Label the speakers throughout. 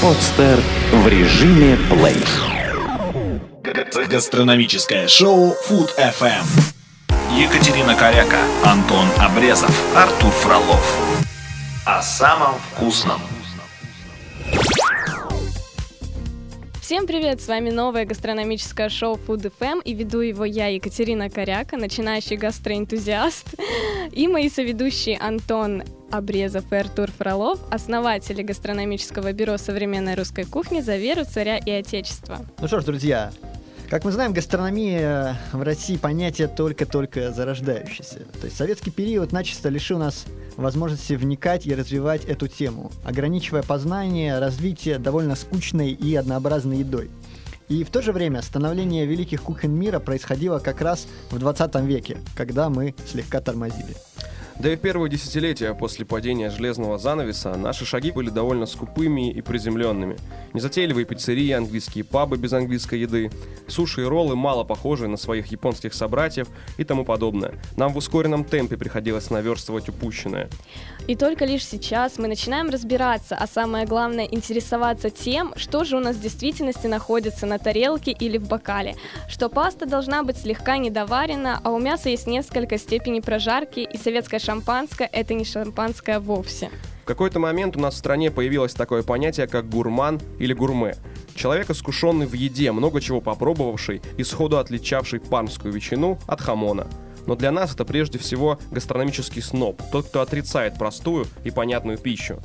Speaker 1: Подстер в режиме плей.
Speaker 2: Гастрономическое шоу Food FM. Екатерина Коряка, Антон Обрезов, Артур Фролов. О самом вкусном.
Speaker 3: Всем привет! С вами новое гастрономическое шоу Food FM и веду его я, Екатерина Коряка, начинающий гастроэнтузиаст, и мои соведущие Антон Обрезов и Артур Фролов, основатели гастрономического бюро современной русской кухни «За веру, царя и отечества».
Speaker 4: Ну что ж, друзья, как мы знаем, гастрономия в России понятие только-только зарождающееся. То есть советский период начисто лишил нас возможности вникать и развивать эту тему, ограничивая познание, развитие довольно скучной и однообразной едой. И в то же время становление великих кухонь мира происходило как раз в 20 веке, когда мы слегка тормозили.
Speaker 5: Да и в первые десятилетия после падения железного занавеса наши шаги были довольно скупыми и приземленными. Незатейливые пиццерии, английские пабы без английской еды, суши и роллы мало похожие на своих японских собратьев и тому подобное. Нам в ускоренном темпе приходилось наверстывать упущенное.
Speaker 3: И только лишь сейчас мы начинаем разбираться, а самое главное интересоваться тем, что же у нас в действительности находится на тарелке или в бокале. Что паста должна быть слегка недоварена, а у мяса есть несколько степеней прожарки, и советская шампанское – это не шампанское вовсе.
Speaker 5: В какой-то момент у нас в стране появилось такое понятие, как гурман или гурме. Человек, искушенный в еде, много чего попробовавший и сходу отличавший пармскую ветчину от хамона. Но для нас это прежде всего гастрономический сноб, тот, кто отрицает простую и понятную пищу.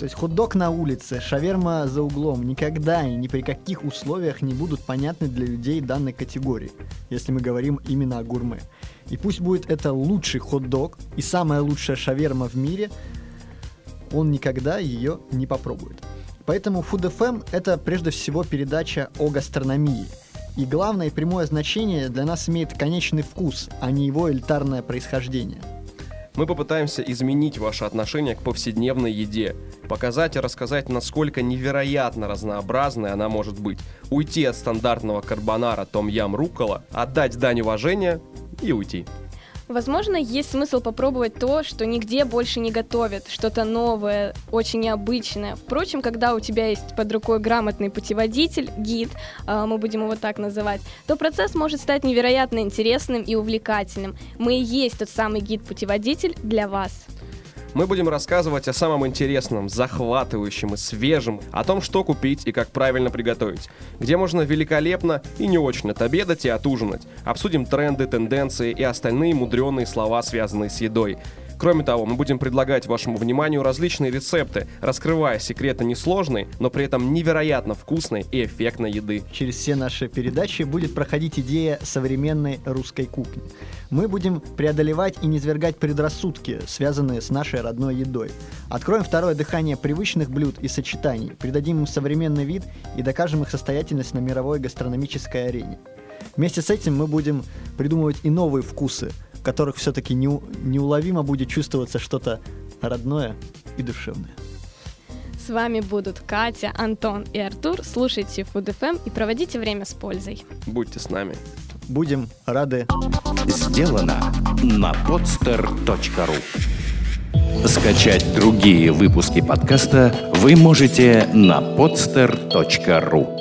Speaker 4: То есть хот-дог на улице, шаверма за углом никогда и ни при каких условиях не будут понятны для людей данной категории, если мы говорим именно о гурме. И пусть будет это лучший хот-дог и самая лучшая шаверма в мире, он никогда ее не попробует. Поэтому Food FM это прежде всего передача о гастрономии. И главное прямое значение для нас имеет конечный вкус, а не его элитарное происхождение.
Speaker 5: Мы попытаемся изменить ваше отношение к повседневной еде, показать и рассказать, насколько невероятно разнообразной она может быть, уйти от стандартного карбонара том-ям рукола, отдать дань уважения и уйти.
Speaker 3: Возможно, есть смысл попробовать то, что нигде больше не готовят, что-то новое, очень необычное. Впрочем, когда у тебя есть под рукой грамотный путеводитель, гид, а, мы будем его так называть, то процесс может стать невероятно интересным и увлекательным. Мы и есть тот самый гид-путеводитель для вас.
Speaker 5: Мы будем рассказывать о самом интересном, захватывающем и свежем, о том, что купить и как правильно приготовить, где можно великолепно и не очень отобедать и отужинать. Обсудим тренды, тенденции и остальные мудреные слова, связанные с едой. Кроме того, мы будем предлагать вашему вниманию различные рецепты, раскрывая секреты несложной, но при этом невероятно вкусной и эффектной еды.
Speaker 4: Через все наши передачи будет проходить идея современной русской кухни. Мы будем преодолевать и низвергать предрассудки, связанные с нашей родной едой. Откроем второе дыхание привычных блюд и сочетаний, придадим им современный вид и докажем их состоятельность на мировой гастрономической арене. Вместе с этим мы будем придумывать и новые вкусы, в которых все-таки неуловимо будет чувствоваться что-то родное и душевное.
Speaker 3: С вами будут Катя, Антон и Артур. Слушайте Food FM и проводите время с пользой.
Speaker 5: Будьте с нами.
Speaker 4: Будем рады.
Speaker 1: Сделано на podster.ru Скачать другие выпуски подкаста вы можете на podster.ru